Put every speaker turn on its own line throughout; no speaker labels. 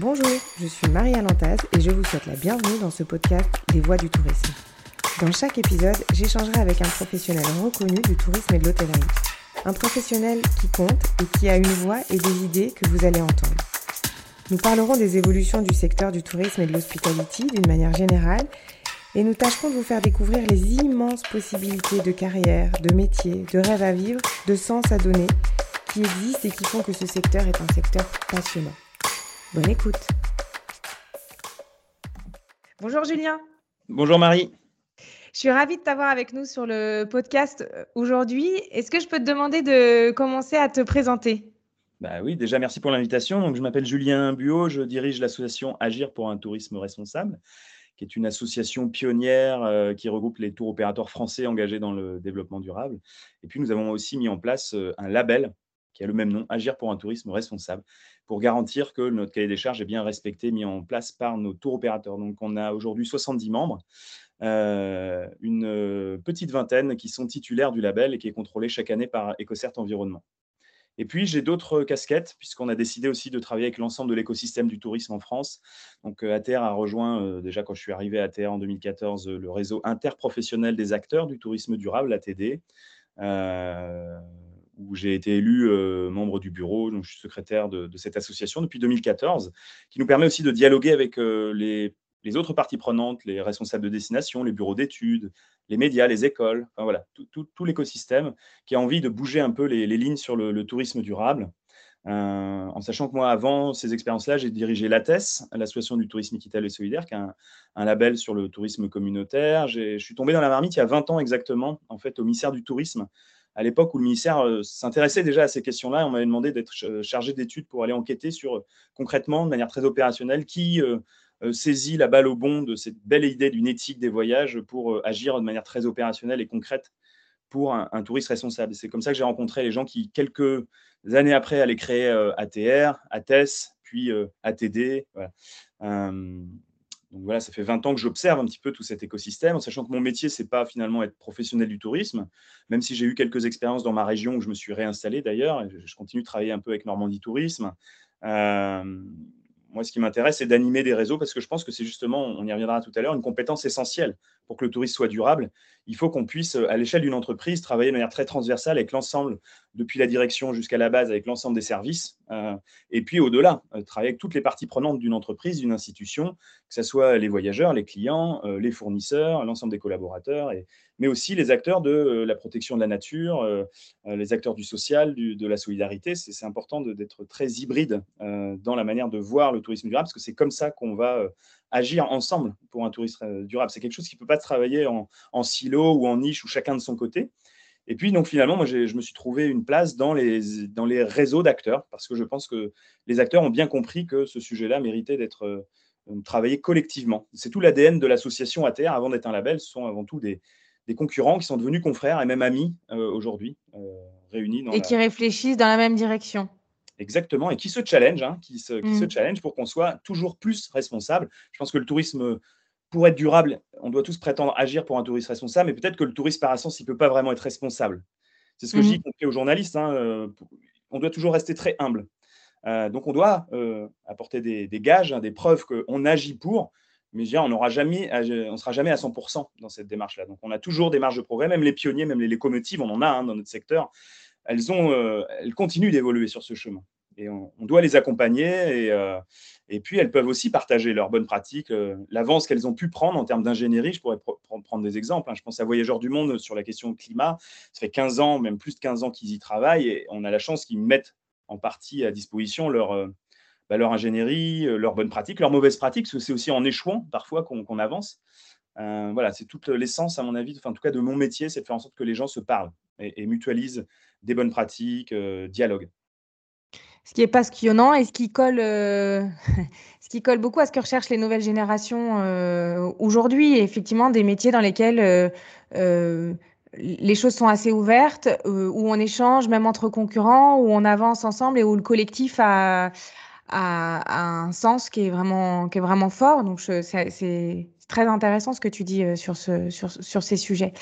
Bonjour, je suis Marie Alantaz et je vous souhaite la bienvenue dans ce podcast des voix du tourisme. Dans chaque épisode, j'échangerai avec un professionnel reconnu du tourisme et de l'hôtellerie. Un professionnel qui compte et qui a une voix et des idées que vous allez entendre. Nous parlerons des évolutions du secteur du tourisme et de l'hospitality d'une manière générale et nous tâcherons de vous faire découvrir les immenses possibilités de carrière, de métier, de rêve à vivre, de sens à donner qui existent et qui font que ce secteur est un secteur passionnant. Bonne écoute. Bonjour Julien.
Bonjour Marie.
Je suis ravie de t'avoir avec nous sur le podcast euh, aujourd'hui. Est-ce que je peux te demander de commencer à te présenter?
Bah oui, déjà merci pour l'invitation. Donc, je m'appelle Julien Buot, je dirige l'association Agir pour un tourisme responsable, qui est une association pionnière euh, qui regroupe les tours opérateurs français engagés dans le développement durable. Et puis, nous avons aussi mis en place euh, un label qui a le même nom, Agir pour un tourisme responsable, pour garantir que notre cahier des charges est bien respecté, mis en place par nos tours opérateurs. Donc, on a aujourd'hui 70 membres, euh, une euh, petite vingtaine qui sont titulaires du label et qui est contrôlé chaque année par EcoCert Environnement. Et puis, j'ai d'autres casquettes, puisqu'on a décidé aussi de travailler avec l'ensemble de l'écosystème du tourisme en France. Donc, euh, ATR a rejoint, déjà quand je suis arrivé à ATR en 2014, le réseau interprofessionnel des acteurs du tourisme durable, ATD où j'ai été élu euh, membre du bureau, donc je suis secrétaire de, cette association depuis 2014, qui nous permet aussi de dialoguer avec euh, les, autres parties prenantes, les responsables de destination, les bureaux d'études, les médias, les écoles, voilà, tout, l'écosystème qui a envie de bouger un peu les, lignes sur le, tourisme durable. Euh, en sachant que moi, avant ces expériences-là, j'ai dirigé l'ATES, l'Association du tourisme équitable et solidaire, qui est un, un label sur le tourisme communautaire. Je suis tombé dans la marmite il y a 20 ans exactement, en fait, au ministère du Tourisme, à l'époque où le ministère euh, s'intéressait déjà à ces questions-là, on m'avait demandé d'être chargé d'études pour aller enquêter sur euh, concrètement, de manière très opérationnelle, qui euh, saisit la balle au bon de cette belle idée d'une éthique des voyages pour agir de manière très opérationnelle et concrète pour un, touriste responsable. C'est comme ça que j'ai rencontré les gens qui, quelques années après, allaient créer ATR, ATES, puis ATD. Voilà. Donc voilà, ça fait 20 ans que j'observe un petit peu tout cet écosystème, en sachant que mon métier, c'est pas finalement être professionnel du tourisme, même si j'ai eu quelques expériences dans ma région où je me suis réinstallé d'ailleurs, et je continue de travailler un peu avec Normandie Tourisme. Euh, moi, ce qui m'intéresse, c'est d'animer des réseaux parce que je pense que c'est justement, on y reviendra tout à l'heure, une compétence essentielle pour que le tourisme soit durable. Il faut qu'on puisse, à l'échelle d'une entreprise, travailler de manière très transversale avec l'ensemble, depuis la direction jusqu'à la base, avec l'ensemble des services. Euh, et puis au-delà, euh, travailler avec toutes les parties prenantes d'une entreprise, d'une institution, que ce soit les voyageurs, les clients, euh, les fournisseurs, l'ensemble des collaborateurs, mais aussi les acteurs de la protection de la nature, les acteurs du social, de la solidarité. C'est important d'être très hybride dans la manière de voir le tourisme durable, parce que c'est comme ça qu'on va agir ensemble pour un tourisme durable. C'est quelque chose qui ne peut pas travailler en, silo ou en niche ou chacun de son côté. Et puis, donc, finalement, moi, je me suis trouvé une place dans les, dans les réseaux d'acteurs parce que je pense que les acteurs ont bien compris que ce sujet-là méritait d'être euh, travaillé collectivement. C'est tout l'ADN de l'association ATR avant d'être un label. Ce sont avant tout des, concurrents qui sont devenus confrères et même amis euh, aujourd'hui, euh, réunis.
et qui réfléchissent dans la même direction.
Exactement, et qui se challenge, hein, qui, se, qui se
mmh.
challenge pour qu'on soit toujours plus responsable. Je pense que le tourisme, pour être durable, on doit tous prétendre agir pour un tourisme responsable, mais peut-être que le tourisme par essence, il ne peut pas vraiment être responsable. C'est ce que je dis mmh. aux journalistes. Hein, euh, on doit toujours rester très humble. Euh, donc on doit euh, apporter des, gages, hein, des preuves qu'on agit pour, mais je on n'aura jamais, on sera jamais à 100% dans cette démarche-là. Donc on a toujours des marges de progrès, même les pionniers, même les locomotives, on en a hein, dans notre secteur elles, ont, euh, elles continuent d'évoluer sur ce chemin. Et on, doit les accompagner et, euh, et, puis elles peuvent aussi partager leurs bonnes pratiques, euh, l'avance qu'elles ont pu prendre en termes d'ingénierie. Je pourrais prendre des exemples. Hein. Je pense à Voyageurs du Monde sur la question climat. Ça fait 15 ans, même plus de 15 ans qu'ils y travaillent et on a la chance qu'ils mettent en partie à disposition leur, bah, leur ingénierie, leurs bonnes pratiques, leurs mauvaises pratiques, parce que c'est aussi en échouant parfois qu'on avance. Voilà, c'est toute l'essence, à mon avis, en tout cas de mon métier, c'est de faire en sorte que les gens se parlent et, mutualisent des bonnes pratiques, euh.
Ce qui est passionnant et ce qui colle, euh, ce qui colle beaucoup à ce que recherchent les nouvelles générations euh, aujourd'hui. Effectivement, des métiers dans lesquels les choses sont assez ouvertes, où on échange même entre concurrents, où on avance ensemble et où le collectif a, a, un sens qui est vraiment, qui est vraiment fort. Donc, c'est très intéressant ce que tu dis sur, ce, sur, sur ces sujets.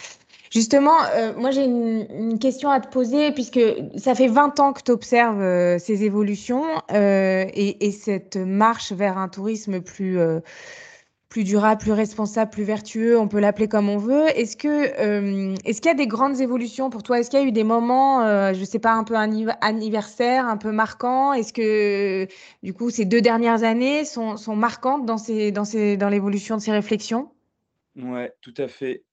Justement, euh, moi j'ai une, question à te poser, puisque ça fait 20 ans que tu observes euh, ces évolutions euh, et, cette marche vers un tourisme plus, plus durable, plus responsable, plus vertueux, on peut l'appeler comme on veut. Est-ce que est-ce qu'il y a des grandes évolutions pour toi? Est-ce qu'il y a eu des moments, je ne sais pas, un peu anniversaire, un peu marquants? Est-ce que du coup ces deux dernières années sont, sont marquantes dans, ces, dans, ces, dans l'évolution de ces réflexions?
Ouais, tout à fait.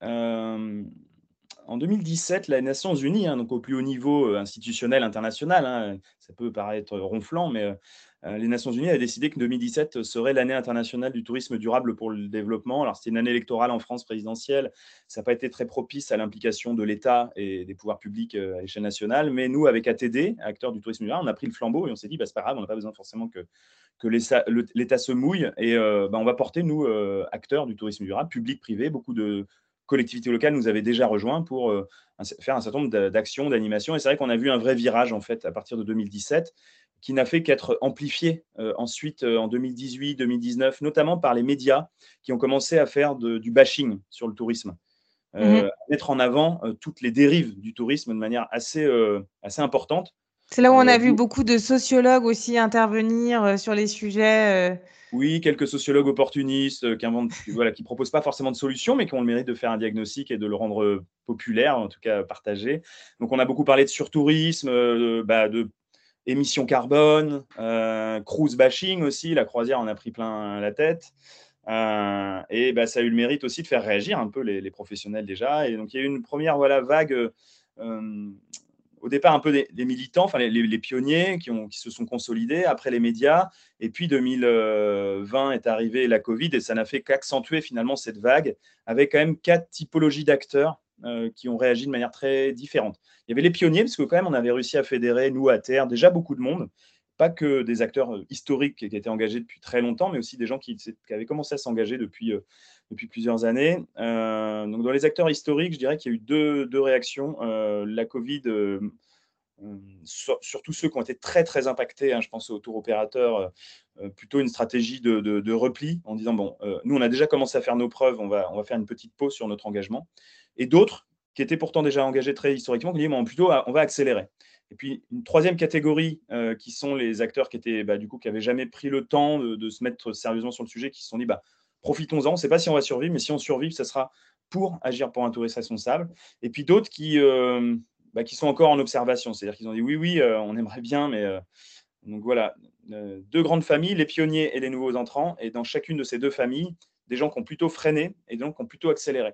En 2017, les Nations Unies, hein, donc au plus haut niveau euh, institutionnel international, hein, ça peut paraître ronflant, mais euh, euh, les Nations Unies ont décidé que 2017 serait l'année internationale du tourisme durable pour le développement. Alors c'était une année électorale en France présidentielle, ça n'a pas été très propice à l'implication de l'État et des pouvoirs publics à l'échelle nationale, mais nous, avec ATD, acteurs du tourisme durable, on a pris le flambeau et on s'est dit, bah, c'est pas grave, on n'a pas besoin forcément que, l'État se mouille. Et bah, on va porter, nous, acteurs du tourisme durable, public, privé, beaucoup de collectivités locales nous avaient déjà rejoints pour euh, faire un certain nombre d'actions, d'animations. Et c'est vrai qu'on a vu un vrai virage, en fait, à partir de 2017, qui n'a fait qu'être amplifié euh, ensuite euh, en 2018, 2019, notamment par les médias qui ont commencé à faire du bashing sur le tourisme. Mmh mettre en avant toutes les dérives du tourisme de manière assez, assez importante.
C'est là où on a vu beaucoup de sociologues aussi intervenir sur les sujets.
Oui, quelques sociologues opportunistes euh, qui ne voilà, qui proposent pas forcément de solution, mais qui ont le mérite de faire un diagnostic et de le rendre euh, populaire, en tout cas partagé. Donc, on a beaucoup parlé de surtourisme, euh, bah, de émissions carbone, cruise bashing aussi. La croisière en a pris plein la tête. et bah, ça a eu le mérite aussi de faire réagir un peu les, professionnels déjà. Et donc, il y a eu une première voilà, vague au départ un peu des, militants, enfin les, pionniers qui, ont, qui, se sont consolidés, après les médias, et puis 2020 est arrivé la Covid et ça n'a fait qu'accentuer finalement cette vague avec quand même quatre typologies d'acteurs euh, qui ont réagi de manière très différente. Il y avait les pionniers parce que quand même on avait réussi à fédérer nous à terre déjà beaucoup de monde, pas que des acteurs euh, historiques qui étaient engagés depuis très longtemps, mais aussi des gens qui, avaient commencé à s'engager depuis euh, depuis plusieurs années. Donc dans les acteurs historiques, je dirais qu'il y a eu deux, deux réactions. La Covid, surtout ceux qui ont été très très impactés, hein, je pense aux tour opérateurs, plutôt une stratégie de, de, repli en disant, bon, nous on a déjà commencé à faire nos preuves, on va, on va faire une petite pause sur notre engagement. Et d'autres qui étaient pourtant déjà engagés très historiquement, qui disent, bon, plutôt on va accélérer. Et puis une troisième catégorie, qui sont les acteurs qui étaient bah, du coup qui n'avaient jamais pris le temps de, se mettre sérieusement sur le sujet, qui se sont dit bah, profitons-en. On ne sait pas si on va survivre, mais si on survit, ce sera pour agir pour un tourisme responsable. Et puis d'autres qui, euh, bah, qui sont encore en observation, c'est-à-dire qu'ils ont dit oui, oui, euh, on aimerait bien, mais euh, donc voilà, deux grandes familles, les pionniers et les nouveaux entrants, et dans chacune de ces deux familles, des gens qui ont plutôt freiné et donc qui ont plutôt accéléré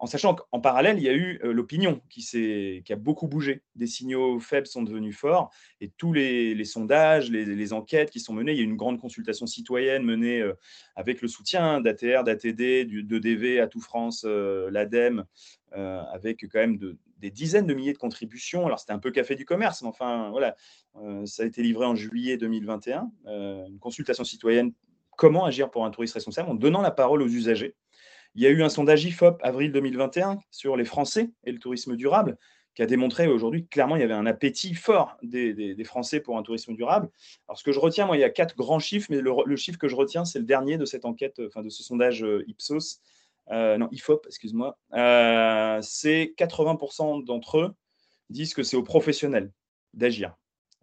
en sachant qu'en parallèle, il y a eu euh, l'opinion qui, qui a beaucoup bougé. Des signaux faibles sont devenus forts et tous les, sondages, les, enquêtes qui sont menées, il y a eu une grande consultation citoyenne menée euh, avec le soutien d'ATR, d'ATD, d'EDV, Atout France, euh, l'ADEME, avec quand même des dizaines de milliers de contributions. Alors c'était un peu café du commerce, mais enfin voilà, ça a été livré en juillet 2021, une consultation citoyenne comment agir pour un tourisme responsable en donnant la parole aux usagers. Il y a eu un sondage IFOP avril 2021 sur les Français et le tourisme durable qui a démontré aujourd'hui clairement il y avait un appétit fort des, Français pour un tourisme durable. Alors ce que je retiens, moi, il y a quatre grands chiffres, mais le, chiffre que je retiens, c'est le dernier de cette enquête, enfin de ce sondage euh, Ipsos, euh, non IFOP, excuse-moi. Euh, c'est 80% d'entre eux disent que c'est aux professionnels d'agir.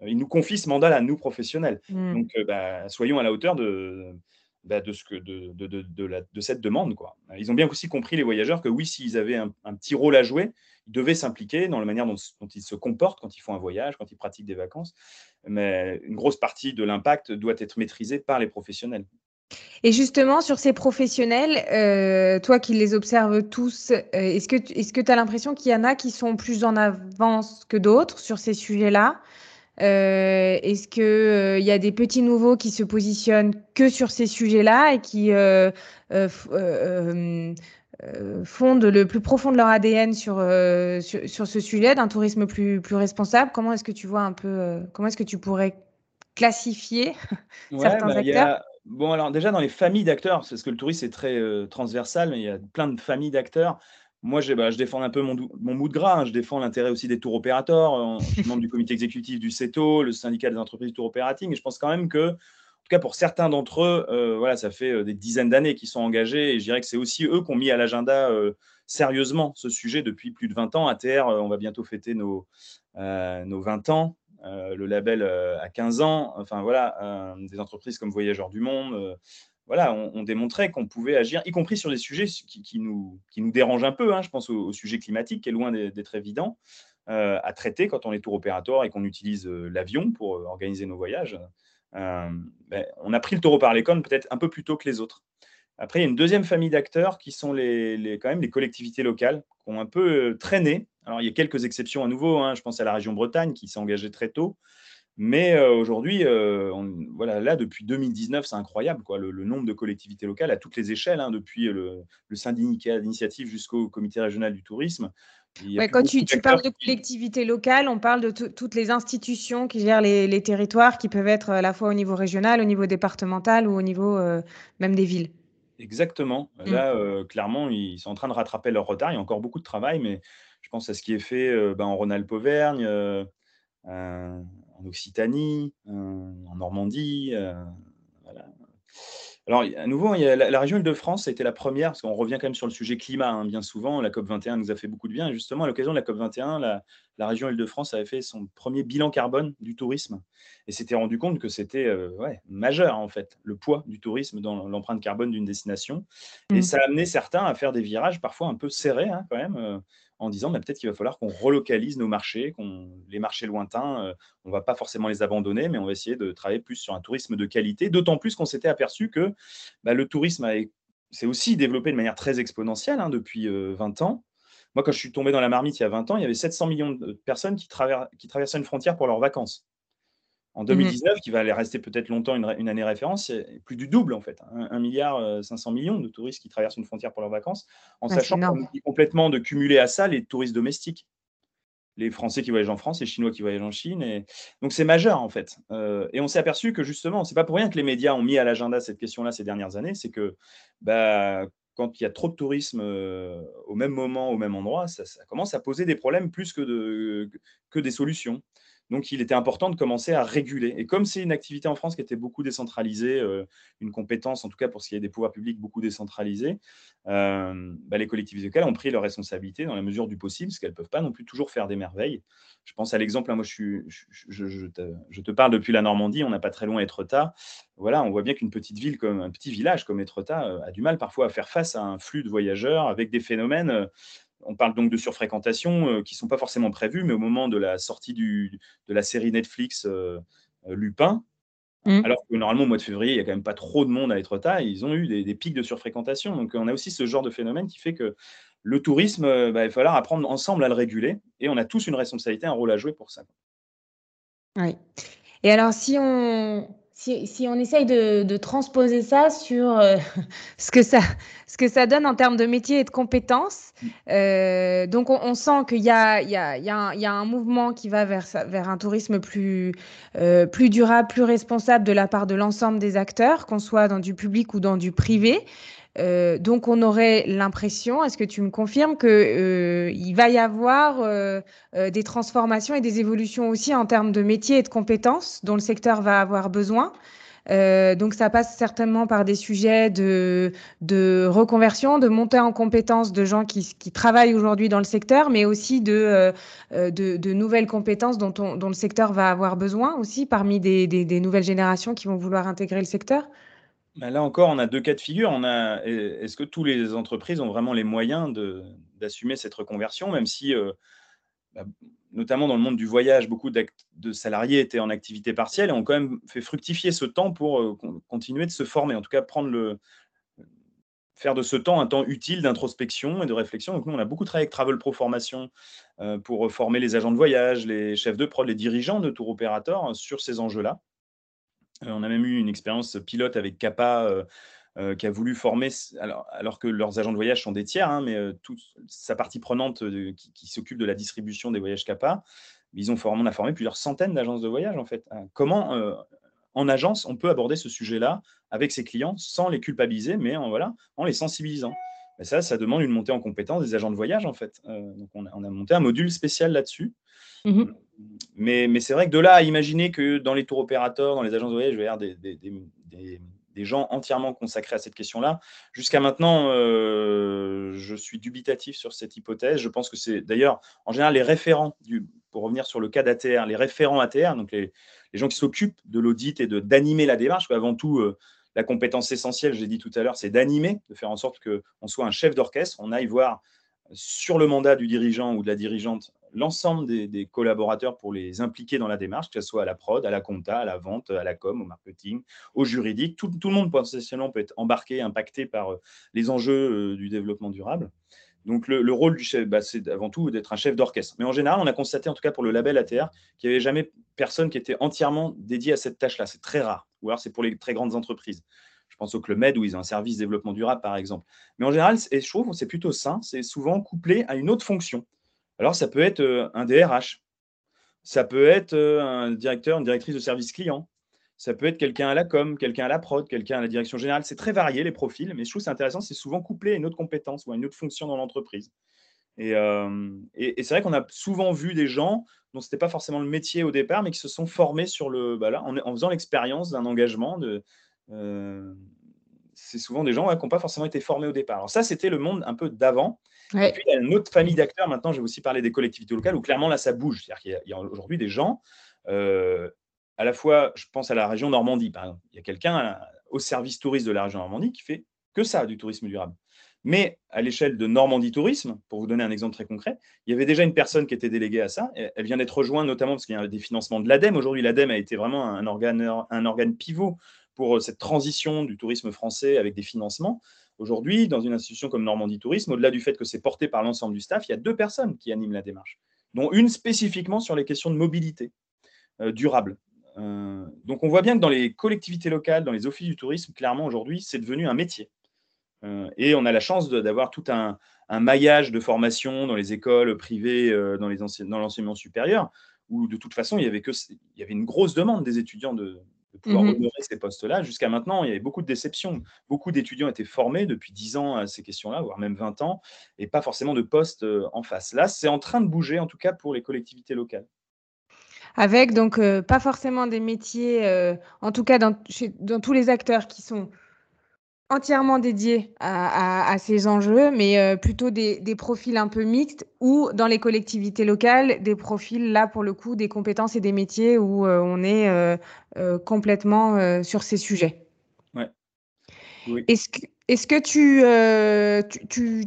Ils nous confient ce mandat à nous professionnels. Mmh. Donc, bah, soyons à la hauteur de, bah, de, ce que, de, la, de, cette demande. Quoi. Ils ont bien aussi compris, les voyageurs, que oui, s'ils avaient un, petit rôle à jouer, ils devaient s'impliquer dans la manière dont, ils se comportent quand ils font un voyage, quand ils pratiquent des vacances. Mais une grosse partie de l'impact doit être maîtrisée par les professionnels.
Et justement, sur ces professionnels, euh, toi qui les observes tous, euh, est-ce que tu as l'impression qu'il y en a qui sont plus en avance que d'autres sur ces sujets-là? Euh, est-ce qu'il il euh, y a des petits nouveaux qui se positionnent que sur ces sujets-là et qui euh, fondent le plus profond de leur ADN sur, sur, ce sujet d'un tourisme plus, plus responsable? Comment est-ce que tu vois un peu, comment est-ce que tu pourrais classifier certains bah, acteurs?
Bon, alors déjà dans les familles d'acteurs, parce que le tourisme est très transversal, mais il y a plein de familles d'acteurs. Moi, bah, je défends un peu mon, mon de gras. Hein. Je défends l'intérêt aussi des tours opérateurs. Je suis membre du comité exécutif du CETO, le syndicat des entreprises tour opérating. Et je pense quand même que, en tout cas pour certains d'entre eux, euh, voilà, ça fait euh, des dizaines d'années qu'ils sont engagés. Et je dirais que c'est aussi eux qui ont mis à l'agenda euh, sérieusement ce sujet depuis plus de 20 ans. ATR, on va bientôt fêter nos, nos 20 ans. le label a 15 ans. Enfin voilà, des entreprises comme Voyageurs du Monde voilà, on, démontrait qu'on pouvait agir, y compris sur des sujets qui, nous, dérangent un peu. Hein. je pense au, sujet climatique, qui est loin d'être évident euh, à traiter quand on est tour opérateur et qu'on utilise euh, l'avion pour euh, organiser nos voyages. Ben, on a pris le taureau par les cornes peut-être un peu plus tôt que les autres. Après, il y a une deuxième famille d'acteurs qui sont les, quand même les collectivités locales, qui ont un peu traîné. Alors, il y a quelques exceptions à nouveau. Hein. je pense à la région Bretagne qui s'est engagée très tôt. Mais euh, aujourd'hui, euh, voilà, là, depuis 2019, c'est incroyable, quoi, le, nombre de collectivités locales à toutes les échelles, hein, depuis le, syndicat d'initiative jusqu'au comité régional du tourisme.
quand tu, parles de collectivités locales, on parle de toutes les institutions qui gèrent les, territoires, qui peuvent être à la fois au niveau régional, au niveau départemental ou au niveau euh, même des villes.
Exactement. Mmh. Là, clairement, ils sont en train de rattraper leur retard. Il y a encore beaucoup de travail, mais je pense à ce qui est fait ben, en Rhône-Alpes-Auvergne en Occitanie, euh, en Normandie. Euh, Alors, à nouveau, il y a la, région Île-de-France a été la première, parce qu'on revient quand même sur le sujet climat hein, bien souvent. La COP21 nous a fait beaucoup de bien. Et justement, à l'occasion de la COP21, la, la région Île-de-France avait fait son premier bilan carbone du tourisme et s'était rendu compte que c'était euh, ouais, majeur, en fait, le poids du tourisme dans l'empreinte carbone d'une destination. Et mmh. ça a amené certains à faire des virages parfois un peu serrés, hein, quand même en disant bah, peut-être qu'il va falloir qu'on relocalise nos marchés, les marchés lointains, euh, on va pas forcément les abandonner, mais on va essayer de travailler plus sur un tourisme de qualité, d'autant plus qu'on s'était aperçu que bah, le tourisme s'est aussi développé de manière très exponentielle hein, depuis 20 euh, ans. Moi, quand je suis tombé dans la marmite il y a 20 ans, il y avait 700 millions de personnes qui traversaient une frontière pour leurs vacances. En 2019, mmh qui va aller rester peut-être longtemps une, année référence, c'est plus du double en fait. 1 milliard 500 euh, millions de touristes qui traversent une frontière pour leurs vacances, en sachant complètement de cumuler à ça les touristes domestiques. Les Français qui voyagent en France, les Chinois qui voyagent en Chine. Et... Donc c'est majeur en fait. Euh, et on s'est aperçu que justement, c'est pas pour rien que les médias ont mis à l'agenda cette question-là ces dernières années, c'est que bah, quand il y a trop de tourisme euh, au même moment, au même endroit, ça, commence à poser des problèmes plus que, de, que des solutions. Donc, il était important de commencer à réguler. Et comme c'est une activité en France qui était beaucoup décentralisée, euh, une compétence, en tout cas pour ce qui est des pouvoirs publics, beaucoup décentralisée, euh, bah, les collectivités locales ont pris leurs responsabilités dans la mesure du possible, parce qu'elles ne peuvent pas non plus toujours faire des merveilles. Je pense à l'exemple, hein, moi je, te, parle depuis la Normandie, on n'a pas très loin Etretat. Voilà, on voit bien qu'une petite ville comme un petit village comme Etretat euh, a du mal parfois à faire face à un flux de voyageurs avec des phénomènes on parle donc de surfréquentation euh, qui ne sont pas forcément prévues, mais au moment de la sortie de la série Netflix euh, euh, Lupin, mmh. alors que normalement au mois de février, il n'y a quand même pas trop de monde à être tard, ils ont eu des, pics de surfréquentation. Donc on a aussi ce genre de phénomène qui fait que le tourisme, bah, il va falloir apprendre ensemble à le réguler, et on a tous une responsabilité, un rôle à jouer pour ça.
Oui. Et alors si on, si, on essaye de, transposer ça sur euh, ce, que ça, ce que ça donne en termes de métier et de compétences, euh, donc on, sent qu'il y a, y, a y a, un mouvement qui va vers, vers un tourisme plus, euh, plus durable, plus responsable de la part de l'ensemble des acteurs, qu'on soit dans du public ou dans du privé. Euh, donc, on aurait l'impression, est-ce que tu me confirmes, qu'il euh, va y avoir euh, des transformations et des évolutions aussi en termes de métiers et de compétences dont le secteur va avoir besoin? Donc ça passe certainement par des sujets de, reconversion, de montée en compétences de gens qui, travaillent aujourd'hui dans le secteur, mais aussi de, nouvelles compétences dont, le secteur va avoir besoin aussi parmi des nouvelles générations qui vont vouloir intégrer le secteur.
Là encore, on a deux cas de figure. Est-ce que toutes les entreprises ont vraiment les moyens d'assumer cette reconversion, même si, euh, bah, notamment dans le monde du voyage, beaucoup de salariés étaient en activité partielle et ont quand même fait fructifier ce temps pour euh, continuer de se former, en tout cas prendre le, faire de ce temps un temps utile d'introspection et de réflexion. Donc nous, on a beaucoup travaillé avec Travel Pro Formation euh, pour former les agents de voyage, les chefs de prod, les dirigeants de tour opérateurs sur ces enjeux-là. Euh, on a même eu une expérience pilote avec Kappa euh, euh, qui a voulu former, alors, que leurs agents de voyage sont des tiers, hein, mais toute sa partie prenante qui, s'occupe de la distribution des voyages Kappa, ils ont formé, on a formé plusieurs centaines d'agences de voyage en fait. Comment en agence on peut aborder ce sujet-là avec ses clients sans les culpabiliser, mais en, voilà, en les sensibilisant? Ça, ça demande une montée en compétence des agents de voyage en fait. on a, monté un module spécial là-dessus. Mmh mais, c'est vrai que de là à imaginer que dans les tours opérateurs, dans les agences de voyage, il va y avoir des, gens entièrement consacrés à cette question-là. Jusqu'à maintenant, euh, je suis dubitatif sur cette hypothèse. Je pense que c'est d'ailleurs, en général, les référents, pour revenir sur le cas d'ATR, les référents ATR, donc les, gens qui s'occupent de l'audit et d'animer la démarche, avant tout, euh, la compétence essentielle, j'ai dit tout à l'heure, c'est d'animer, de faire en sorte qu'on soit un chef d'orchestre, on aille voir sur le mandat du dirigeant ou de la dirigeante l'ensemble des, collaborateurs pour les impliquer dans la démarche, que ce soit à la prod, à la compta, à la vente, à la com, au marketing, au juridique. Tout, le monde potentiellement peut être embarqué, impacté par euh, les enjeux euh, du développement durable. Donc le, rôle du chef, bah, c'est avant tout d'être un chef d'orchestre. Mais en général, on a constaté, en tout cas pour le label ATR, qu'il n'y avait jamais personne qui était entièrement dédié à cette tâche-là. C'est très rare. Ou alors c'est pour les très grandes entreprises. Je pense au Club Med où ils ont un service développement durable, par exemple. Mais en général, et je trouve c'est plutôt sain, c'est souvent couplé à une autre fonction. Alors, ça peut être euh, un DRH, ça peut être euh, un directeur, une directrice de service client, ça peut être quelqu'un à la com, quelqu'un à la prod, quelqu'un à la direction générale. C'est très varié les profils, mais je trouve c'est intéressant, c'est souvent couplé à une autre compétence ou à une autre fonction dans l'entreprise. Et, euh, c'est vrai qu'on a souvent vu des gens dont ce n'était pas forcément le métier au départ, mais qui se sont formés sur le, bah en, faisant l'expérience d'un engagement, c'est souvent des gens qui n'ont pas forcément été formés au départ. Alors ça, c'était le monde un peu d'avant. Et puis, il y a une autre famille d'acteurs. Maintenant, je vais aussi parler des collectivités locales où clairement, là, ça bouge. C'est-à-dire qu'il y a, aujourd'hui des gens, euh, à la fois, je pense à la région Normandie, par exemple. Il y a quelqu'un au service touriste de la région Normandie qui fait que ça, du tourisme durable. Mais à l'échelle de Normandie Tourisme, pour vous donner un exemple très concret, il y avait déjà une personne qui était déléguée à ça. Elle vient d'être rejointe notamment parce qu'il y a des financements de l'ADEME. Aujourd'hui, l'ADEME a été vraiment un organe, un organe pivot pour euh, cette transition du tourisme français avec des financements. Aujourd'hui, dans une institution comme Normandie Tourisme, au-delà du fait que c'est porté par l'ensemble du staff, il y a deux personnes qui animent la démarche, dont une spécifiquement sur les questions de mobilité euh, durable. Euh, donc on voit bien que dans les collectivités locales, dans les offices du tourisme, clairement aujourd'hui, c'est devenu un métier. et on a la chance d'avoir tout un, maillage de formation dans les écoles privées, dans l'enseignement supérieur, où de toute façon, il y avait une grosse demande des étudiants de, de pouvoir mmh honorer ces postes-là. Jusqu'à maintenant, il y avait beaucoup de déceptions. Beaucoup d'étudiants étaient formés depuis 10 ans à ces questions-là, voire même 20 ans, et pas forcément de postes euh, en face. Là, c'est en train de bouger, en tout cas pour les collectivités locales.
Avec donc euh, pas forcément des métiers, euh, en tout cas dans, dans tous les acteurs qui sont entièrement dédié à, ces enjeux, mais euh, plutôt des, profils un peu mixtes ou dans les collectivités locales, des profils là pour le coup des compétences et des métiers où euh, on est euh, complètement sur ces sujets.
Ouais.
Est-ce que, est que tu, tu,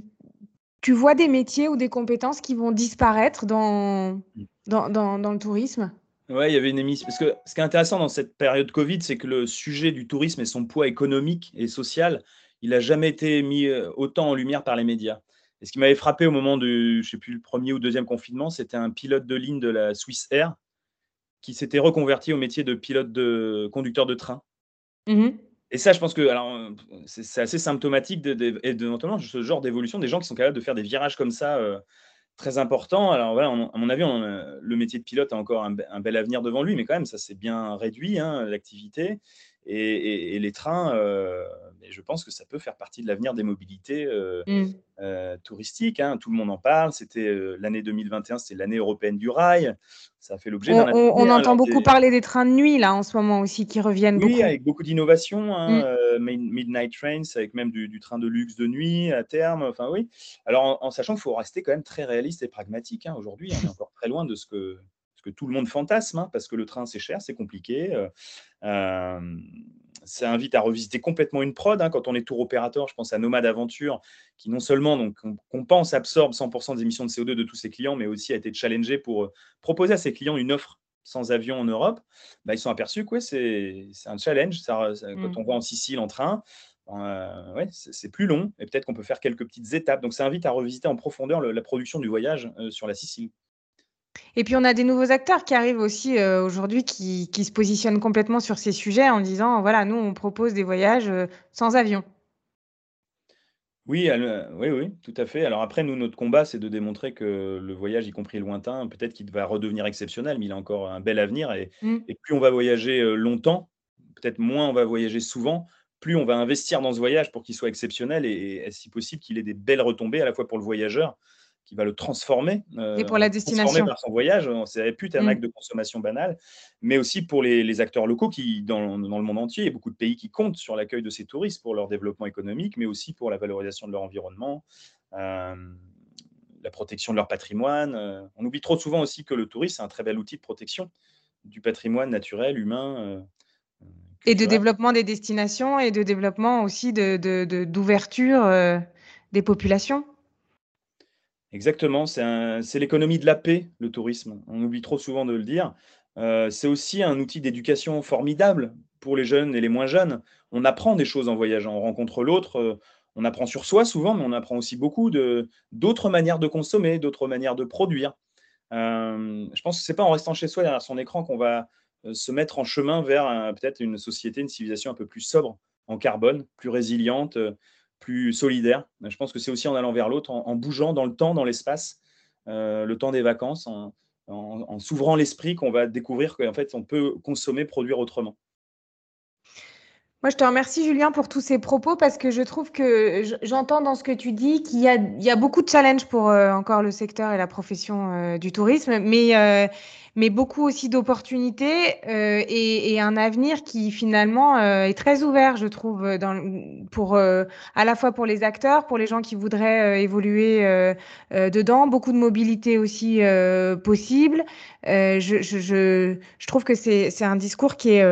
tu, vois des métiers ou des compétences qui vont disparaître dans, mmh. dans, dans, dans le tourisme?
Oui, il y avait une émission. Parce que ce qui est intéressant dans cette période Covid, c'est que le sujet du tourisme et son poids économique et social, il n'a jamais été mis euh, autant en lumière par les médias. Et ce qui m'avait frappé au moment du, je sais plus, le premier ou deuxième confinement, c'était un pilote de ligne de la Swiss Air qui s'était reconverti au métier de pilote de conducteur de train. Mmh et ça, je pense que alors c'est assez symptomatique de, de, notamment ce genre d'évolution des gens qui sont capables de faire des virages comme ça. Euh, très important. Alors voilà, à mon avis, le métier de pilote a encore un, bel avenir devant lui, mais quand même, ça s'est bien réduit, hein, l'activité. Et, les trains, euh, je pense que ça peut faire partie de l'avenir des mobilités euh, mmh. euh, touristiques. Hein. Tout le monde en parle. C'était l'année 2021, c'est l'année européenne du rail. Ça a fait l'objet
d'un. On, on, entend beaucoup parler des trains de nuit là en ce moment aussi qui reviennent
oui, avec beaucoup d'innovations. Hein, mmh. Midnight Trains, avec même du, train de luxe de nuit à terme. Enfin oui. Alors en, sachant qu'il faut rester quand même très réaliste et pragmatique. Aujourd'hui, on est encore très loin de ce que que tout le monde fantasme, hein, parce que le train c'est cher, c'est compliqué. Euh, euh, ça invite à revisiter complètement une prod. Hein, quand on est tour opérateur, je pense à Nomade Aventure, qui non seulement donc, on, pense absorbe 100% des émissions de CO2 de tous ses clients, mais aussi a été challengé pour euh, proposer à ses clients une offre sans avion en Europe. Bah, ils sont aperçus que c'est un challenge. Ça, Quand mmh. on va en Sicile en train, ouais, c'est plus long et peut-être qu'on peut faire quelques petites étapes. Donc ça invite à revisiter en profondeur la production du voyage sur la Sicile.
Et puis on a des nouveaux acteurs qui arrivent aussi euh, aujourd'hui qui, se positionnent complètement sur ces sujets en disant voilà, nous on propose des voyages euh, sans avion.
Oui, oui, oui, tout à fait. Alors après, nous, notre combat, c'est de démontrer que le voyage, y compris lointain, peut-être qu'il va redevenir exceptionnel, mais il a encore un bel avenir. Et, mmh. plus on va voyager euh, longtemps, peut-être moins on va voyager souvent, plus on va investir dans ce voyage pour qu'il soit exceptionnel et, et si possible qu'il ait des belles retombées à la fois pour le voyageur qui va le transformer.
et pour la destination.
par son voyage. N'avait plus un mmh. acte de consommation banal, mais aussi pour les, acteurs locaux qui, dans, dans, le monde entier, il y a beaucoup de pays qui comptent sur l'accueil de ces touristes pour leur développement économique, mais aussi pour la valorisation de leur environnement. Euh, la protection de leur patrimoine. Euh. on oublie trop souvent aussi que le tourisme est un très bel outil de protection du patrimoine naturel, humain. Euh,
et de développement des destinations et de développement aussi d'ouverture de, des populations.
Exactement, c'est l'économie de la paix, le tourisme. On oublie trop souvent de le dire. c'est aussi un outil d'éducation formidable pour les jeunes et les moins jeunes. On apprend des choses en voyageant, on rencontre l'autre, on apprend sur soi souvent, mais on apprend aussi beaucoup d'autres manières de consommer, d'autres manières de produire. Euh, je pense que ce n'est pas en restant chez soi derrière son écran qu'on va euh, se mettre en chemin vers peut-être une société, une civilisation un peu plus sobre en carbone, plus résiliente, euh, plus solidaire. Je pense que c'est aussi en allant vers l'autre, en, bougeant dans le temps, dans l'espace, le temps des vacances, en s'ouvrant l'esprit qu'on va découvrir qu'en fait, on peut consommer, produire autrement.
Moi, je te remercie, Julien, pour tous ces propos parce que je trouve que j'entends dans ce que tu dis qu'il y y a beaucoup de challenges pour euh, encore le secteur et la profession euh, du tourisme, mais, euh, mais beaucoup aussi d'opportunités et, et, un avenir qui finalement est très ouvert, je trouve, dans, pour, à la fois pour les acteurs, pour les gens qui voudraient évoluer dedans, beaucoup de mobilité aussi possible. je, je, je, je, trouve que c'est un discours qui est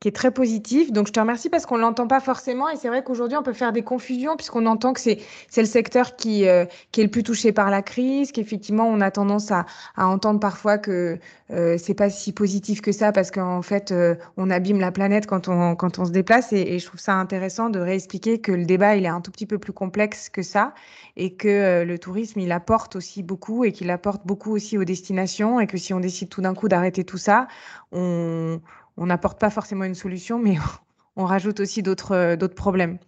qui est très positif. Donc, je te remercie parce qu'on ne l'entend pas forcément. Et c'est vrai qu'aujourd'hui, on peut faire des confusions puisqu'on entend que c'est le secteur qui, euh, qui est le plus touché par la crise, qu'effectivement, on a tendance à, à entendre parfois que euh, c'est pas si positif que ça parce qu'en fait, euh, on abîme la planète quand on, quand on se déplace. Et, je trouve ça intéressant de réexpliquer que le débat, il est un tout petit peu plus complexe que ça et que euh, le tourisme, il apporte aussi beaucoup et qu'il apporte beaucoup aussi aux destinations et que si on décide tout d'un coup d'arrêter tout ça, on on n'apporte pas forcément une solution, mais on rajoute aussi d'autres euh, problèmes.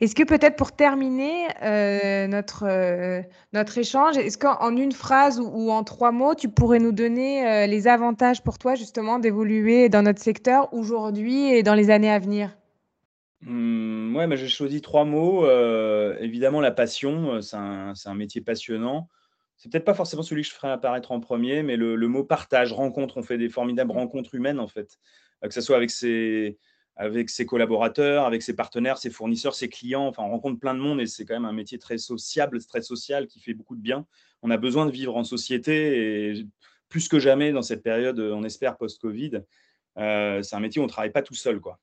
Est-ce que peut-être pour terminer euh, notre, euh, notre échange, est-ce qu'en une phrase ou, en trois mots, tu pourrais nous donner les avantages pour toi justement d'évoluer dans notre secteur aujourd'hui et dans les années à venir?
Mmh, Oui, j'ai choisi trois mots. évidemment, la passion, c'est un, un, métier passionnant. C'est peut-être pas forcément celui que je ferai apparaître en premier, mais le, mot partage, rencontre, on fait des formidables mmh. rencontres humaines en fait, euh, que ce soit avec ses, avec ses collaborateurs, avec ses partenaires, ses fournisseurs, ses clients. Enfin, on rencontre plein de monde et c'est quand même un métier très sociable, très social qui fait beaucoup de bien. On a besoin de vivre en société et plus que jamais dans cette période, on espère post-Covid, euh, c'est un métier où on ne travaille pas tout seul. Quoi.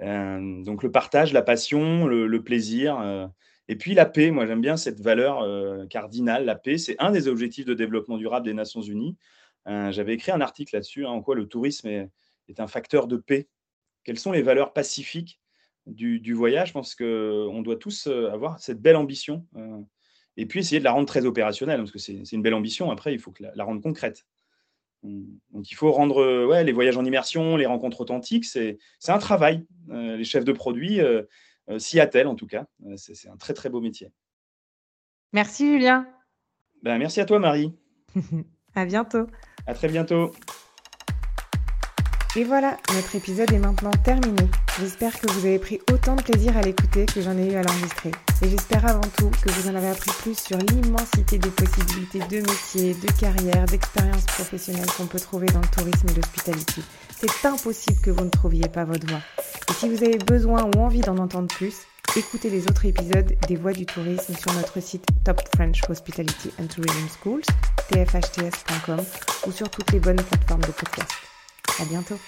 Euh, donc le partage, la passion, le plaisir et puis la paix, moi j'aime bien cette valeur euh, cardinale. La paix, c'est un des objectifs de développement durable des Nations Unies. Euh, j'avais écrit un article là-dessus, hein, en quoi le tourisme est, un facteur de paix. Quelles sont les valeurs pacifiques du, voyage? Je pense qu'on doit tous euh, avoir cette belle ambition. et puis essayer de la rendre très opérationnelle, parce que c'est une belle ambition. Après, il faut la, rendre concrète. Donc il faut rendre ouais, les voyages en immersion, les rencontres authentiques, c'est un travail. les chefs de produits, s'y attelle en tout cas. Euh, c'est un très très beau métier.
Merci Julien.
Ben, merci à toi Marie.
à bientôt.
À très bientôt.
Et voilà, notre épisode est maintenant terminé. J'espère que vous avez pris autant de plaisir à l'écouter que j'en ai eu à l'enregistrer. Et j'espère avant tout que vous en avez appris plus sur l'immensité des possibilités de métiers, de carrière, d'expériences professionnelles qu'on peut trouver dans le tourisme et l'hospitalité. C'est impossible que vous ne trouviez pas votre voie. Et si vous avez besoin ou envie d'en entendre plus, écoutez les autres épisodes des Voix du tourisme sur notre site Top French Hospitality and Tourism Schools, tfhts.com ou sur toutes les bonnes plateformes de podcast. À bientôt.